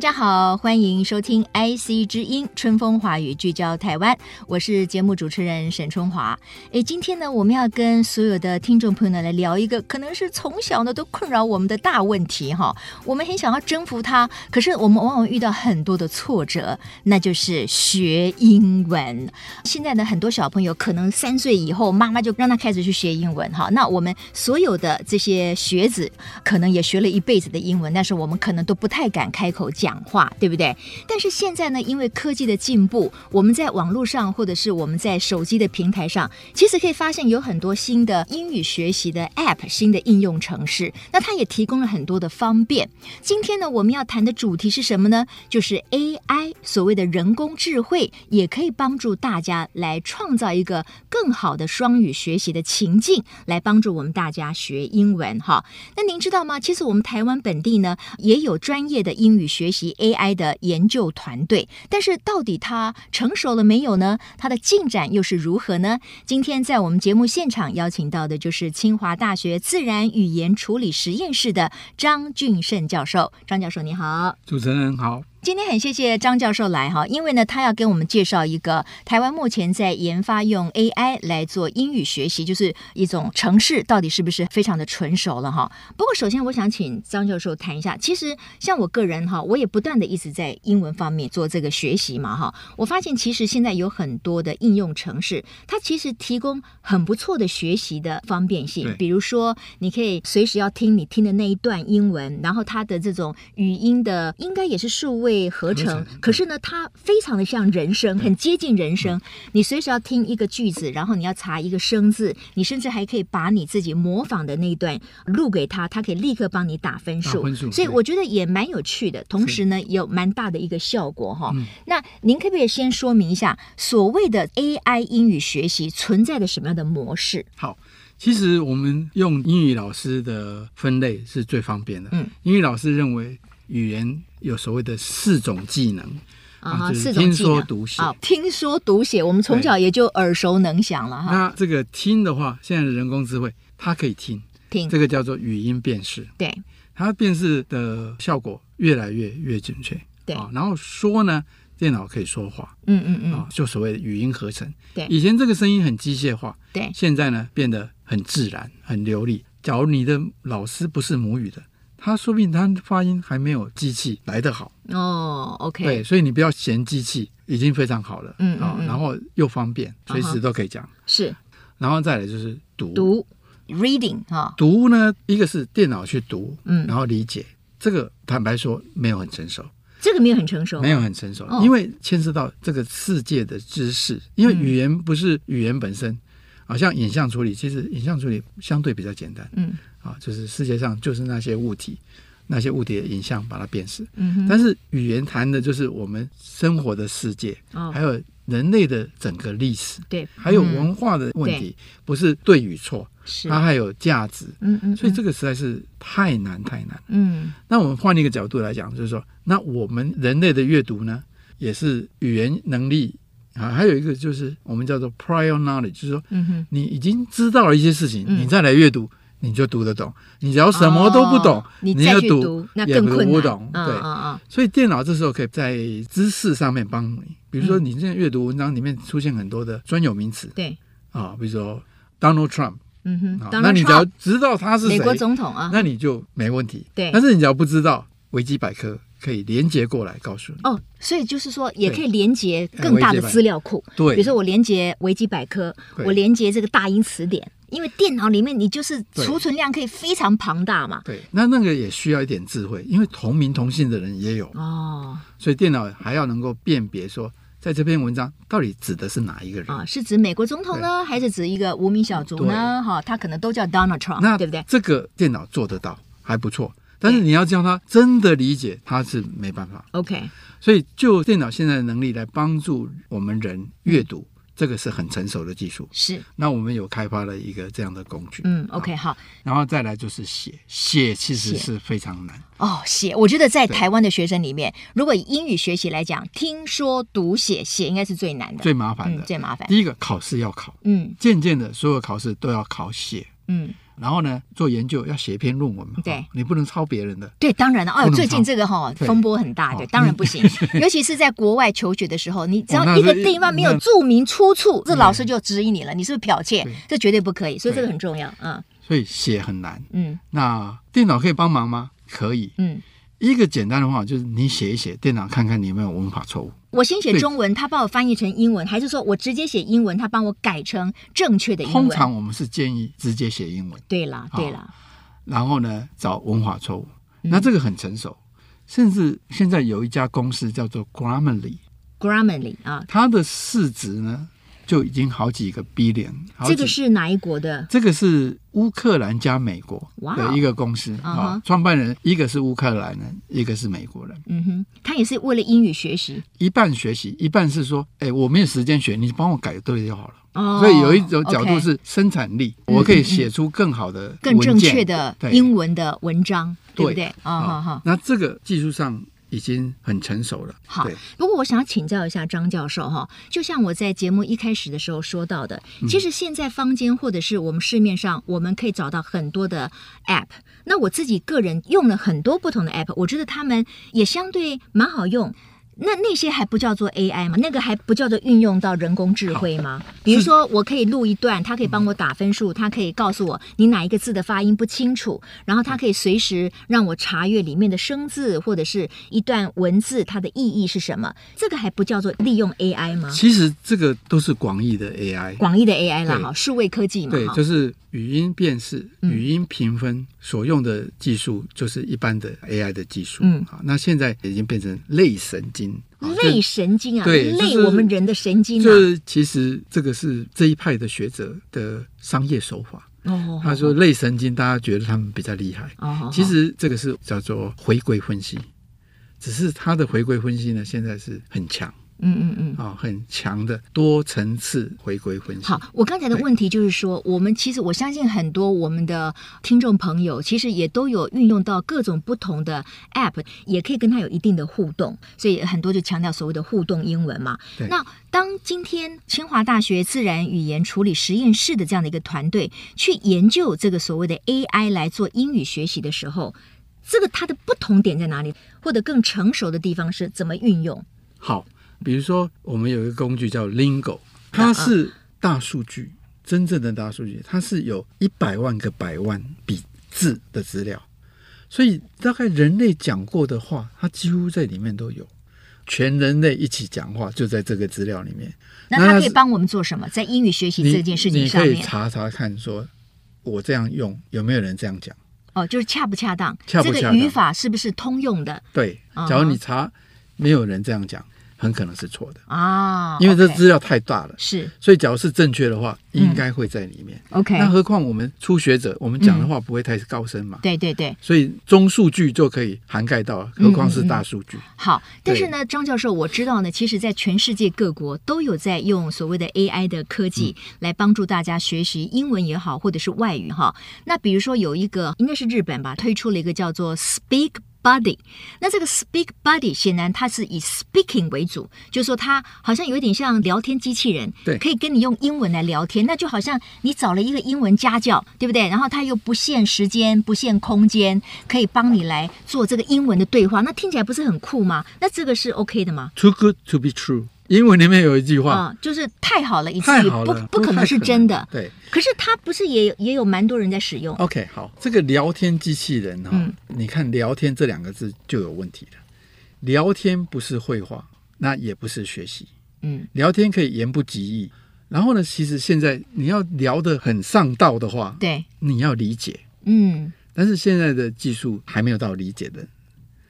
大家好，欢迎收听 IC 之音春风华语聚焦台湾，我是节目主持人沈春华。诶，今天呢，我们要跟所有的听众朋友呢来聊一个可能是从小呢都困扰我们的大问题哈。我们很想要征服它，可是我们往往遇到很多的挫折，那就是学英文。现在呢，很多小朋友可能三岁以后，妈妈就让他开始去学英文哈。那我们所有的这些学子，可能也学了一辈子的英文，但是我们可能都不太敢开口讲。讲话对不对？但是现在呢，因为科技的进步，我们在网络上或者是我们在手机的平台上，其实可以发现有很多新的英语学习的 App、新的应用程式。那它也提供了很多的方便。今天呢，我们要谈的主题是什么呢？就是 AI，所谓的人工智慧，也可以帮助大家来创造一个更好的双语学习的情境，来帮助我们大家学英文。哈，那您知道吗？其实我们台湾本地呢，也有专业的英语学习及 AI 的研究团队，但是到底它成熟了没有呢？它的进展又是如何呢？今天在我们节目现场邀请到的就是清华大学自然语言处理实验室的张俊胜教授。张教授，你好。主持人好。今天很谢谢张教授来哈，因为呢，他要给我们介绍一个台湾目前在研发用 AI 来做英语学习，就是一种程式，到底是不是非常的纯熟了哈？不过，首先我想请张教授谈一下，其实像我个人哈，我也不断的一直在英文方面做这个学习嘛哈。我发现其实现在有很多的应用程式，它其实提供很不错的学习的方便性，比如说你可以随时要听你听的那一段英文，然后它的这种语音的应该也是数位。被合成，可是呢，它非常的像人声，很接近人声。你随时要听一个句子，然后你要查一个生字，你甚至还可以把你自己模仿的那一段录给他，他可以立刻帮你打分数。所以我觉得也蛮有趣的，同时呢，有蛮大的一个效果哈。那您可不可以先说明一下，所谓的 AI 英语学习存在的什么样的模式？好，其实我们用英语老师的分类是最方便的。嗯，英语老师认为语言。有所谓的四种技能啊，就是听说读写。听说读写，我们从小也就耳熟能详了哈。那这个听的话，现在的人工智慧，它可以听，听这个叫做语音辨识。对，它辨识的效果越来越越准确。对，然后说呢，电脑可以说话。嗯嗯嗯，啊，就所谓的语音合成。对，以前这个声音很机械化。对，现在呢变得很自然、很流利。假如你的老师不是母语的。他说不定他发音还没有机器来得好。哦，OK，对，所以你不要嫌机器已经非常好了，嗯啊、嗯，然后又方便，随时都可以讲，是，然后再来就是读。读。Reading 哈，读呢，一个是电脑去读，嗯，然后理解，这个坦白说没有很成熟，这个没有很成熟，没有很成熟，因为牵涉到这个世界的知识，因为语言不是语言本身，好像影像处理，其实影像处理相对比较简单，嗯。啊，就是世界上就是那些物体，那些物体的影像，把它辨识。嗯哼。但是语言谈的就是我们生活的世界，哦，还有人类的整个历史，对，还有文化的问题，不是对与错，是它还有价值。嗯嗯。所以这个实在是太难太难。嗯。那我们换一个角度来讲，就是说，那我们人类的阅读呢，也是语言能力啊，还有一个就是我们叫做 prior knowledge，就是说，嗯哼，你已经知道了一些事情，嗯，你再来阅读。你就读得懂，你只要什么都不懂，哦、你再去读，那更不懂。嗯、对、所以电脑这时候可以在知识上面帮你。比如说，你现在阅读文章里面出现很多的专有名词，对啊，比如说 Donald Trump，嗯哼，那你只要知道他是，美国总统啊，那你就没问题。对，但是你只要不知道，维基百科可以连接过来告诉你。哦，所以就是说，也可以连接更大的资料库。对，比如说我连接维基百科，我连接这个大英词典。因为电脑里面你就是储存量可以非常庞大嘛，对，那那个也需要一点智慧，因为同名同姓的人也有哦，所以电脑还要能够辨别说，在这篇文章到底指的是哪一个人啊？是指美国总统呢，还是指一个无名小卒呢？哈，他可能都叫 Donald Trump，那对不对？这个电脑做得到，还不错，但是你要叫他真的理解，他是没办法。OK，所以就电脑现在的能力来帮助我们人阅读。这个是很成熟的技术。是。那我们有开发了一个这样的工具。嗯，OK，好。然后再来就是写，写其实是非常难。哦，写，我觉得在台湾的学生里面，如果以英语学习来讲，听说读写写应该是最难的，最麻烦的，嗯、最麻烦。第一个考试要考，嗯，渐渐的所有考试都要考写，嗯。然后呢，做研究要写一篇论文嘛？对，你不能抄别人的。对，当然了。哦，最近这个哈风波很大，对，当然不行。尤其是在国外求学的时候，你只要一个地方没有注明出处，这老师就质疑你了，你是不是剽窃？这绝对不可以。所以这个很重要。啊。所以写很难。嗯。那电脑可以帮忙吗？可以。嗯。一个简单的话就是你写一写，电脑看看你有没有文法错误。我先写中文，他帮我翻译成英文，还是说我直接写英文，他帮我改成正确的英文？通常我们是建议直接写英文。对啦，对啦。然后呢，找文化错误。那这个很成熟，嗯、甚至现在有一家公司叫做 Grammarly，Grammarly 啊，它的市值呢？就已经好几个 billion，这个是哪一国的？这个是乌克兰加美国的一个公司啊 uh. 创办人一个是乌克兰人，一个是美国人。嗯哼，他也是为了英语学习，一半学习，一半是说，哎，我没有时间学，你帮我改对就好了。Oh, 所以有一种角度是生产力我可以写出更好的、更正确的英文的文章，对，不对？啊，好好。那这个技术上。已经很成熟了。好，不过我想要请教一下张教授哈，就像我在节目一开始的时候说到的，其实现在坊间或者是我们市面上，我们可以找到很多的 App。那我自己个人用了很多不同的 App，我觉得他们也相对蛮好用。那那些还不叫做 AI 吗？那个还不叫做运用到人工智慧吗？比如说，我可以录一段，它可以帮我打分数，它可以告诉我你哪一个字的发音不清楚，然后它可以随时让我查阅里面的生字或者是一段文字，它的意义是什么？这个还不叫做利用 AI 吗？其实这个都是广义的 AI，广义的 AI 啦，哈，数位科技嘛，对，就是。语音辨识、语音评分所用的技术，就是一般的 AI 的技术。嗯，好，那现在已经变成类神经。类神经啊，对，类我们人的神经啊。就是其实这个是这一派的学者的商业手法。哦，他说类神经，大家觉得他们比较厉害。哦，其实这个是叫做回归分析，只是他的回归分析呢，现在是很强。嗯嗯嗯，啊、哦，很强的多层次回归分析。好，我刚才的问题就是说，我们其实我相信很多我们的听众朋友，其实也都有运用到各种不同的 App，也可以跟它有一定的互动，所以很多就强调所谓的互动英文嘛。对那当今天清华大学自然语言处理实验室的这样的一个团队去研究这个所谓的 AI 来做英语学习的时候，这个它的不同点在哪里？或者更成熟的地方是怎么运用？好。比如说，我们有一个工具叫 Lingo，它是大数据，真正的大数据，它是有一百万个百万笔字的资料，所以大概人类讲过的话，它几乎在里面都有，全人类一起讲话就在这个资料里面。那它可以帮我们做什么？在英语学习这件事情上面，你可以查查看，说我这样用有没有人这样讲？哦，就是恰不恰当？恰不恰当？这个语法是不是通用的？对，假如你查没有人这样讲。很可能是错的啊，因为这资料太大了，是，所以假如是正确的话，应该会在里面。OK，那何况我们初学者，我们讲的话不会太高深嘛？对对对，所以中数据就可以涵盖到，何况是大数据。好，但是呢，张教授，我知道呢，其实在全世界各国都有在用所谓的 AI 的科技来帮助大家学习英文也好，或者是外语哈。那比如说有一个应该是日本吧，推出了一个叫做 Speak。Buddy，那这个 Speak Buddy 显然它是以 speaking 为主，就是说它好像有一点像聊天机器人，对，可以跟你用英文来聊天，那就好像你找了一个英文家教，对不对？然后它又不限时间、不限空间，可以帮你来做这个英文的对话，那听起来不是很酷吗？那这个是 OK 的吗？Too good to be true。英文里面有一句话，哦、就是太好了，以至于不不可能是真的。对，可是它不是也也有蛮多人在使用？OK，好，这个聊天机器人哈，嗯、你看“聊天”这两个字就有问题了。聊天不是绘画，那也不是学习。嗯，聊天可以言不及义。然后呢，其实现在你要聊得很上道的话，对，你要理解。嗯，但是现在的技术还没有到理解的。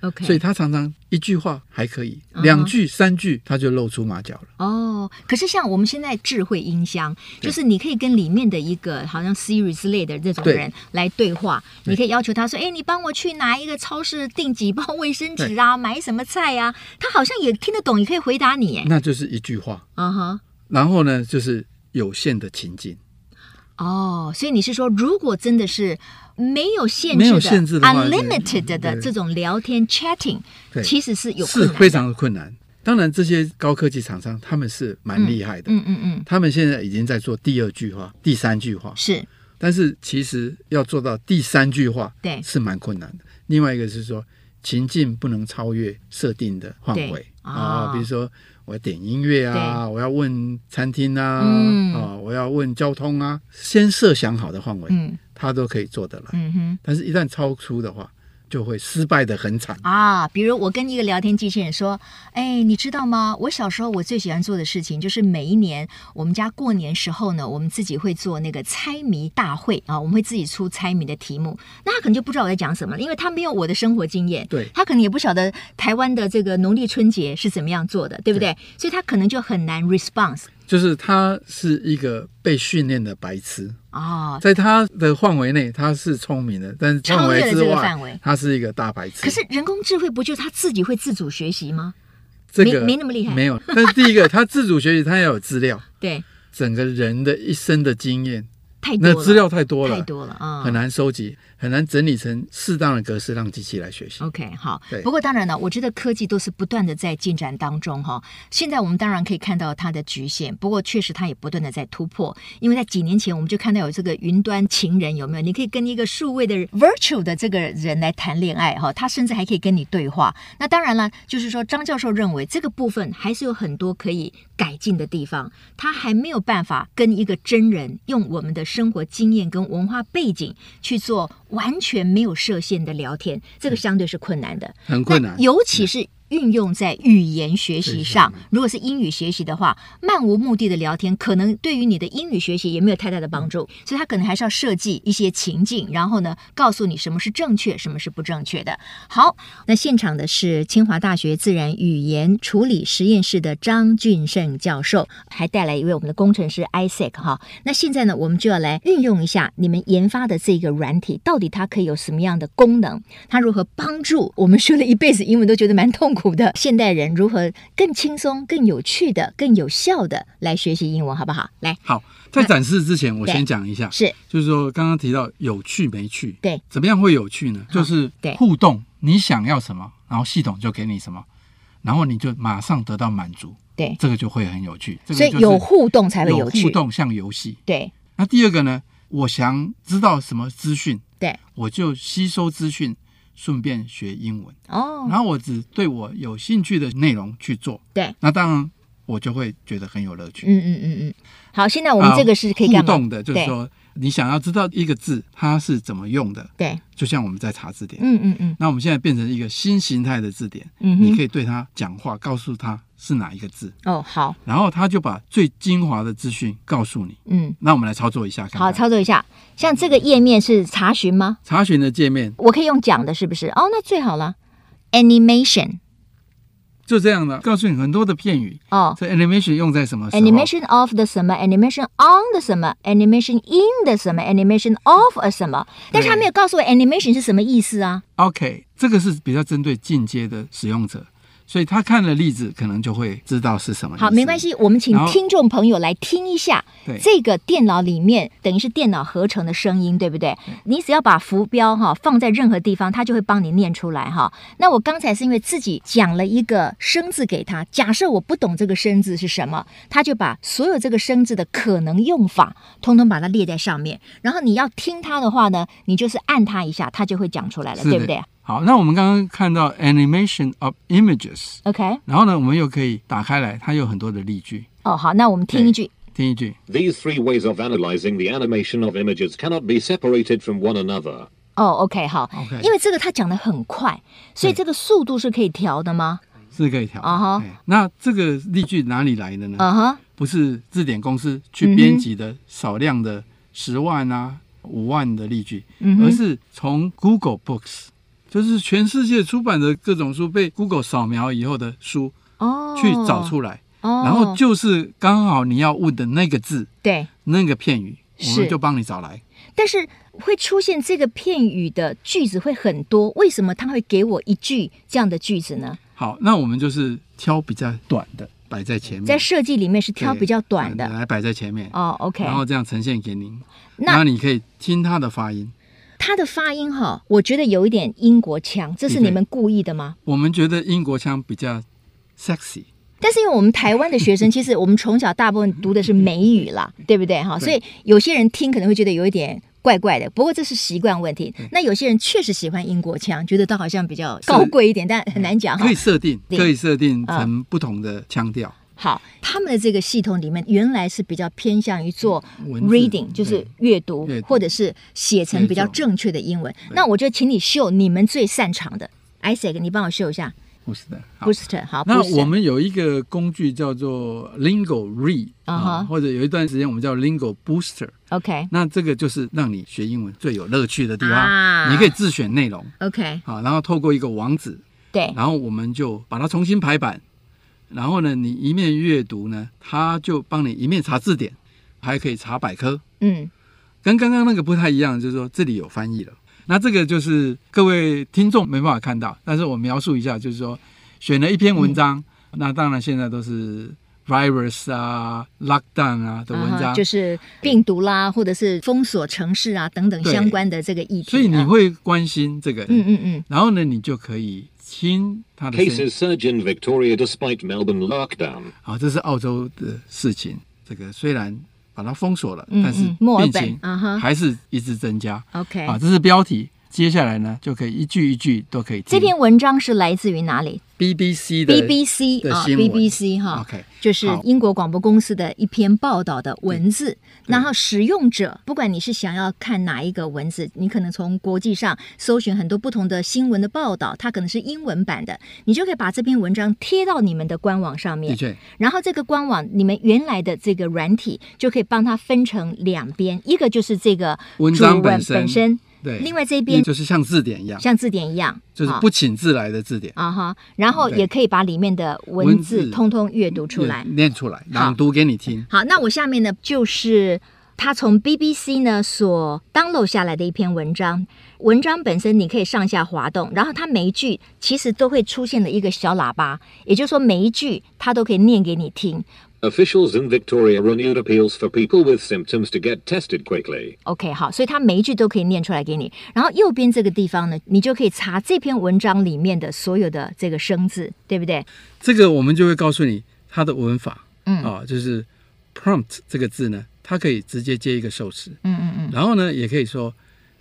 OK，所以他常常一句话还可以，两句、三句他就露出马脚了。哦，可是像我们现在智慧音箱，就是你可以跟里面的一个好像 Siri 之类的这种人来对话，你可以要求他说：“哎，你帮我去拿一个超市订几包卫生纸啊，买什么菜啊？”他好像也听得懂，也可以回答你。哎，那就是一句话。嗯哼，然后呢，就是有限的情境。哦，所以你是说，如果真的是没有限制的、限制的，unlimited 的这种聊天 chatting，其实是有是非常的困难。当然，这些高科技厂商他们是蛮厉害的，嗯嗯嗯，他们现在已经在做第二句话、第三句话，是。但是其实要做到第三句话，对，是蛮困难的。另外一个是说，情境不能超越设定的范围。啊，比如说。我要点音乐啊，我要问餐厅啊，嗯、啊，我要问交通啊，先设想好的范围，嗯，他都可以做得来。嗯哼，但是一旦超出的话。就会失败的很惨啊！比如我跟一个聊天机器人说：“哎，你知道吗？我小时候我最喜欢做的事情就是每一年我们家过年时候呢，我们自己会做那个猜谜大会啊，我们会自己出猜谜的题目。那他可能就不知道我在讲什么了，因为他没有我的生活经验，对，他可能也不晓得台湾的这个农历春节是怎么样做的，对不对？对，所以他可能就很难 response。就是他是一个被训练的白痴。”哦，在他的范围内，他是聪明的，但是范围之外，他是一个大白痴。可是人工智慧不就他自己会自主学习吗？这个没那么厉害，没有。但是第一个，他自主学习，他要有资料，对，整个人的一生的经验。太多了，那资料太多了，太多了啊，很难收集，很难整理成适当的格式，让机器来学习。OK，好。不过当然了，我觉得科技都是不断的在进展当中哈。现在我们当然可以看到它的局限，不过确实它也不断的在突破。因为在几年前我们就看到有这个云端情人，有没有？你可以跟一个数位的 virtual 的这个人来谈恋爱哈，他甚至还可以跟你对话。那当然了，就是说张教授认为这个部分还是有很多可以改进的地方，他还没有办法跟一个真人用我们的。生活经验跟文化背景去做完全没有设限的聊天，这个相对是困难的，很困难，尤其是。运用在语言学习上，如果是英语学习的话，漫无目的的聊天，可能对于你的英语学习也没有太大的帮助。所以，他可能还是要设计一些情境，然后呢，告诉你什么是正确，什么是不正确的。好，那现场的是清华大学自然语言处理实验室的张俊胜教授，还带来一位我们的工程师 Isaac 哈。那现在呢，我们就要来运用一下你们研发的这个软体，到底它可以有什么样的功能？它如何帮助我们学了一辈子英文都觉得蛮痛苦苦的现代人如何更轻松、更有趣的、更有效的来学习英文，好不好？来，好，在展示之前，我先讲一下，是，就是说刚刚提到有趣没趣，对，怎么样会有趣呢？就是互动，你想要什么，然后系统就给你什么，然后你就马上得到满足，对，这个就会很有趣。所以有互动才会有趣，互动像游戏，对。那第二个呢？我想知道什么资讯，对，我就吸收资讯。顺便学英文哦，然后我只对我有兴趣的内容去做，对，那当然我就会觉得很有乐趣。嗯嗯嗯嗯。好，现在我们这个是可以？互动的，就是说你想要知道一个字它是怎么用的，对，就像我们在查字典，嗯嗯嗯。那我们现在变成一个新形态的字典，嗯，你可以对它讲话，告诉他是哪一个字。哦，好。然后他就把最精华的资讯告诉你。嗯，那我们来操作一下看看，好，操作一下。像这个页面是查询吗？查询的界面，我可以用讲的，是不是？哦，那最好了。Animation，就这样的，告诉你很多的片语。哦，这 animation 用在什么？Animation of the 什么？Animation on the 什么？Animation in the 什么？Animation of a 什么？但是他没有告诉我 animation 是什么意思啊？OK，这个是比较针对进阶的使用者。所以他看了例子，可能就会知道是什么。好，没关系，我们请听众朋友来听一下。对，这个电脑里面等于是电脑合成的声音，对不对？对，你只要把浮标哈放在任何地方，它就会帮你念出来哈。那我刚才是因为自己讲了一个生字给他，假设我不懂这个生字是什么，他就把所有这个生字的可能用法，通通把它列在上面。然后你要听他的话呢，你就是按他一下，他就会讲出来了，对不对？好，那我们刚刚看到 animation of images，OK，然后呢，我们又可以打开来，它有很多的例句。哦，好，那我们听一句，听一句。These three ways of analyzing the animation of images cannot be separated from one another。哦，OK，好，OK，因为这个他讲的很快，所以这个速度是可以调的吗？是可以调。啊哈，那这个例句哪里来的呢？啊哈，不是字典公司去编辑的少量的十万啊、五万的例句，而是从 Google Books。就是全世界出版的各种书被 Google 扫描以后的书哦，去找出来。哦，然后就是刚好你要问的那个字，对，那个片语，我们就帮你找来。但是会出现这个片语的句子会很多，为什么他会给我一句这样的句子呢？好，那我们就是挑比较短的摆在前面，在设计里面是挑比较短的，来摆在前面。哦，OK，然后这样呈现给您，那你可以听它的发音。它的发音哈，我觉得有一点英国腔，这是你们故意的吗？我们觉得英国腔比较 sexy。但是因为我们台湾的学生，其实我们从小大部分读的是美语啦，对不对哈？所以有些人听可能会觉得有一点怪怪的。不过这是习惯问题。那有些人确实喜欢英国腔，觉得它好像比较高贵一点，但很难讲哈。可以设定，可以设定成不同的腔调。好，他们的这个系统里面原来是比较偏向于做 reading，就是阅读，或者是写成比较正确的英文。那我就请你秀你们最擅长的，Isaac，你帮我秀一下。Booster，好。那我们有一个工具叫做 Lingo Read 啊，或者有一段时间我们叫 Lingo Booster。OK，那这个就是让你学英文最有乐趣的地方。你可以自选内容。OK，好，然后透过一个网址，对，然后我们就把它重新排版。然后呢，你一面阅读呢，它就帮你一面查字典，还可以查百科。嗯，跟刚刚那个不太一样，就是说这里有翻译了。那这个就是各位听众没办法看到，但是我描述一下，就是说选了一篇文章，嗯、那当然现在都是 virus 啊、lockdown 啊的文章，就是病毒啦，或者是封锁城市啊等等相关的这个议题。所以你会关心这个，嗯嗯嗯，然后呢，你就可以听他的声音。Cases surge in Victoria despite Melbourne lockdown。好，这是澳洲的事情。这个虽然。把它封锁了，嗯嗯，但是病情还是一直增加。OK，啊，这是标题。接下来呢，就可以一句一句都可以听。这篇文章是来自于哪里？BBC 的 BBC 啊，BBC 哈，OK，就是英国广播公司的一篇报道的文字。然后使用者，不管你是想要看哪一个文字，你可能从国际上搜寻很多不同的新闻的报道，它可能是英文版的，你就可以把这篇文章贴到你们的官网上面。的确。然后这个官网，你们原来的这个软体就可以帮它分成两边，一个就是这个文章本身。对，另外这边就是像字典一样，像字典一样，就是不请自来的字典啊哈。然后也可以把里面的文字通通阅读出来，念出来，朗读给你听。好，那我下面呢，就是他从 BBC 呢所 download 下来的一篇文章。文章本身你可以上下滑动，然后它每一句其实都会出现了一个小喇叭，也就是说每一句它都可以念给你听。Officials in Victoria renewed appeals for people with symptoms to get tested quickly. OK，好，所以它每一句都可以念出来给你。然后右边这个地方呢，你就可以查这篇文章里面的所有的这个生字，对不对？这个我们就会告诉你它的文法，嗯啊，就是 prompt 这个字呢，它可以直接接一个受词，嗯嗯嗯，然后呢，也可以说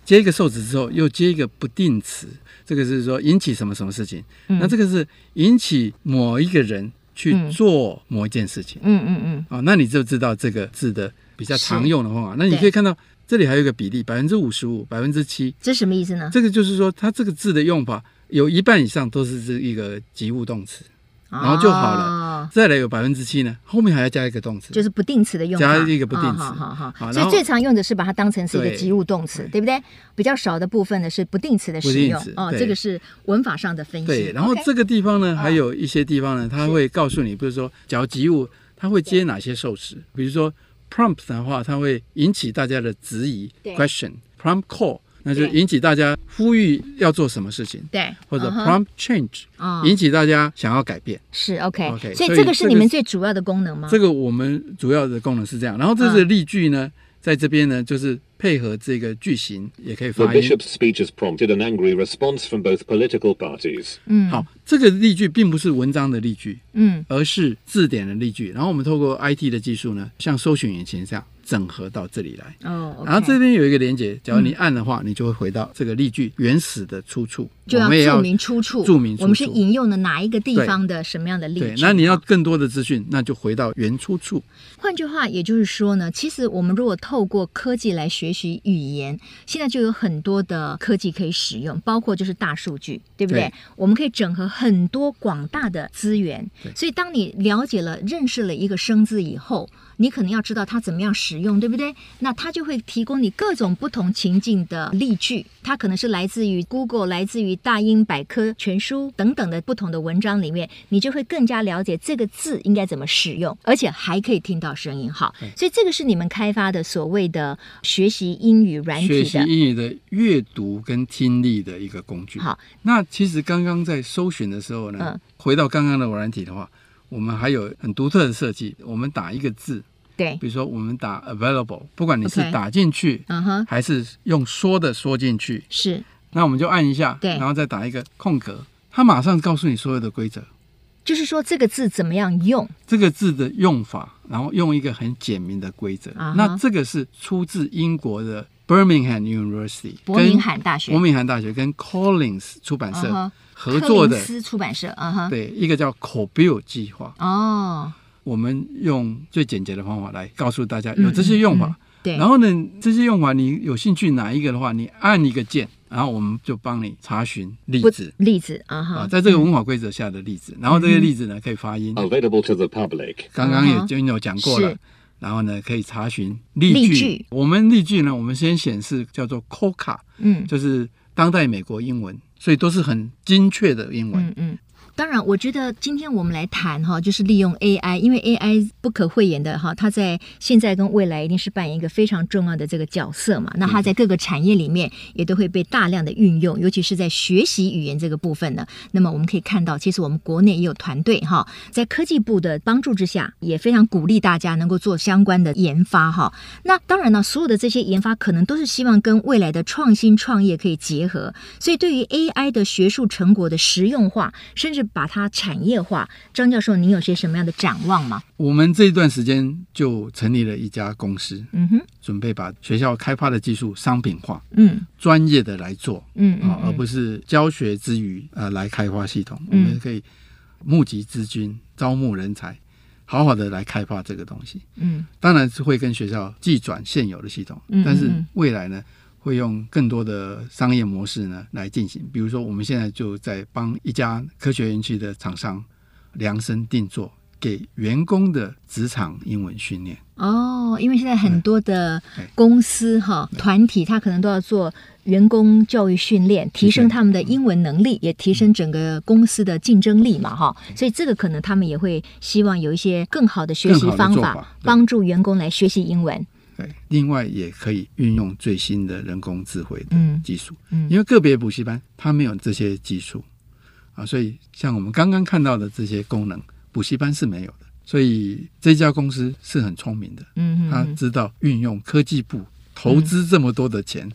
接一个受词之后又接一个不定词，这个是说引起什么什么事情，嗯、那这个是引起某一个人。去做某一件事情，嗯嗯嗯，啊、哦，那你就知道这个字的比较常用的方法。那你可以看到这里还有一个比例，百分之五十五，百分之七，这什么意思呢？这个就是说，它这个字的用法有一半以上都是这一个及物动词。然后就好了，哦、再来有百分之七呢，后面还要加一个动词，就是不定词的用法，加一个不定词。好好好，所以最常用的是把它当成是一个及物动词，对，对不对？比较少的部分呢是不定词的使用。哦，这个是文法上的分析。对，然后这个地方呢，还有一些地方呢，它会告诉你，比如说，假如及物，它会接哪些受词？比如说 prompt 的话，它会引起大家的质疑，question，prompt call。那就引起大家呼吁要做什么事情，对，或者 prompt change，引起大家想要改变，是 OK。OK，所以这个是你们最主要的功能吗？这个我们主要的功能是这样，然后这是例句呢，在这边呢就是。配合这个句型也可以发音。The bishop's speech has prompted an angry response from both political parties. 嗯，好，这个例句并不是文章的例句，嗯，而是字典的例句。然后我们透过 IT 的技术呢，像搜寻引擎这样整合到这里来。哦，okay，然后这边有一个连接，假如你按的话，嗯，你就会回到这个例句原始的出处。就要注明出处。我们是引用的哪一个地方的什么样的例句？对，那你要更多的资讯，那就回到原出处。换句话，也就是说呢，其实我们如果透过科技来学习语言。现在就有很多的科技可以使用，包括就是大数据，对不对？对，我们可以整合很多广大的资源，所以当你了解了、认识了一个生字以后，你可能要知道它怎么样使用，对不对？那它就会提供你各种不同情境的例句，它可能是来自于 Google、来自于大英百科全书等等的不同的文章里面，你就会更加了解这个字应该怎么使用，而且还可以听到声音。好，所以这个是你们开发的所谓的学习英语软体的学习英语的阅读跟听力的一个工具。好，那其实刚刚在搜寻的时候呢，嗯，回到刚刚的软体的话。我们还有很独特的设计，我们打一个字，对，比如说我们打 available，不管你是打进去嗯哼，还是用说的说进去，是，那我们就按一下，对。然后再打一个空格，它马上告诉你所有的规则，就是说这个字怎么样用？这个字的用法，然后用一个很简明的规则。那这个是出自英国的 Birmingham University，伯明翰大学。伯明翰大学跟 Collins 出版社合作的柯林，斯出版社，嗯哼，对，一个叫 COBIL 计划。哦，我们用最简洁的方法来告诉大家嗯有这些用法。嗯嗯对，然后呢，这些用法你有兴趣哪一个的话，你按一个键，然后我们就帮你查询例子例子啊啊，哈，在这个文法规则下的例子。然后这些例子呢可以发音，Available to the public. 刚刚也就有讲过了是。然后呢，可以查询例句。例句我们例句呢，我们先显示叫做 COCA，嗯就是当代美国英文，所以都是很精确的英文。嗯嗯。当然，我觉得今天我们来谈哈，就是利用 AI，因为 AI 不可讳言的哈，它在现在跟未来一定是扮演一个非常重要的这个角色嘛。那它在各个产业里面也都会被大量的运用，尤其是在学习语言这个部分呢。那么我们可以看到，其实我们国内也有团队哈，在科技部的帮助之下，也非常鼓励大家能够做相关的研发哈。那当然呢，所有的这些研发可能都是希望跟未来的创新创业可以结合，所以对于 AI 的学术成果的实用化，甚至把它产业化，张教授，您有些什么样的展望吗？我们这一段时间就成立了一家公司，嗯哼，准备把学校开发的技术商品化，嗯。专业的来做嗯啊，而嗯。不是教学之余呃来开发系统。我嗯们可以募集资金、招募人才，好好的来开发这个东西。嗯。当然是会跟学校寄转现有的系统，嗯嗯但是嗯未来呢，会用更多的商业模式呢来进行。比如说，我们现在就在帮一家科学园区的厂商量身定做给员工的职场英文训练。哦，因为现在很多的公司哈团体，他可能都要做员工教育训练，提升他们的英文能力，也提升整个公司的竞争力嘛哈。所以这个可能他们也会希望有一些更好的学习方法法，帮助员工来学习英文。对，另外也可以运用最新的人工智慧的嗯技术，嗯。因为个别补习班它没有这些技术啊，所以像我们刚刚看到的这些功能，补习班是没有的。所以这家公司是很聪明的，嗯他知道运用科技部投资这么多的钱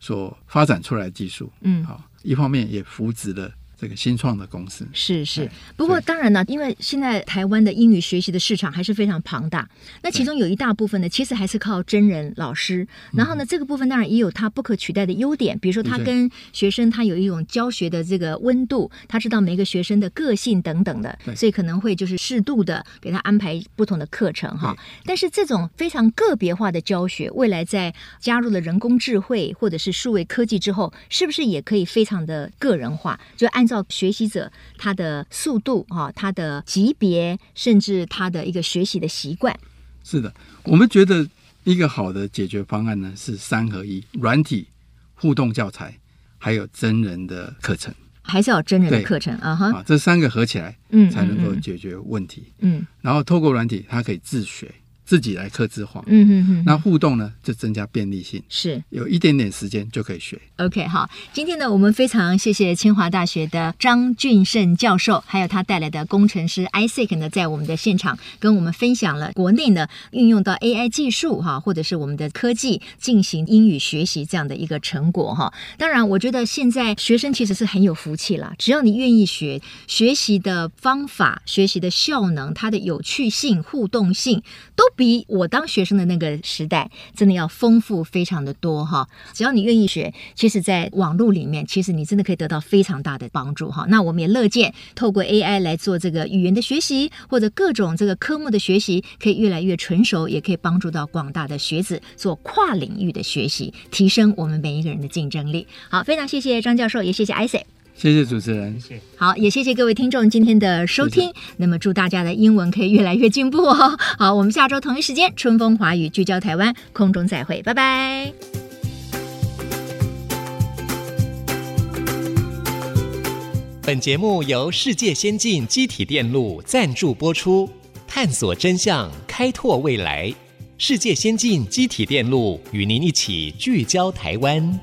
所发展出来的技术，嗯。好，一方面也扶植了这个新创的公司。是是，不过当然呢，因为现在台湾的英语学习的市场还是非常庞大，那其中有一大部分呢，其实还是靠真人老师。然后呢，这个部分当然也有它不可取代的优点，比如说他跟学生他有一种教学的这个温度，他知道每个学生的个性等等的，所以可能会就是适度的给他安排不同的课程哈。但是这种非常个别化的教学，未来在加入了人工智慧或者是数位科技之后，是不是也可以非常的个人化？就按照学习者他的速度哈、他的级别，甚至他的一个学习的习惯。是的，我们觉得一个好的解决方案呢是三合一：软体、互动教材，还有真人的课程。还是要真人的课程啊哈，啊，这三个合起来嗯才能够嗯。解决问题。嗯。然后透过软体，它可以自学，自己来刻字化。嗯嗯嗯，那互动呢，就增加便利性，是有一点点时间就可以学。OK 好。今天呢，我们非常谢谢清华大学的张俊胜教授，还有他带来的工程师 Isaac 呢，在我们的现场跟我们分享了国内呢运用到 AI 技术哈，或者是我们的科技进行英语学习这样的一个成果哈。当然，我觉得现在学生其实是很有福气啦，只要你愿意学，学习的方法、学习的效能、它的有趣性、互动性，都比我当学生的那个时代真的要丰富非常的多哈。只要你愿意学，其实在网络里面，其实你真的可以得到非常大的帮助哈。那我们也乐见透过 AI 来做这个语言的学习，或者各种这个科目的学习，可以越来越纯熟，也可以帮助到广大的学子做跨领域的学习，提升我们每一个人的竞争力。好，非常谢谢张教授，也谢谢 Isaac。谢谢主持人。谢好，也谢谢各位听众今天的收听。那么祝大家的英文可以越来越进步哦。好，我们下周同一时间，春风华语聚焦台湾，空中再会，拜拜。本节目由世界先进机体电路赞助播出，探索真相，开拓未来。世界先进机体电路与您一起聚焦台湾。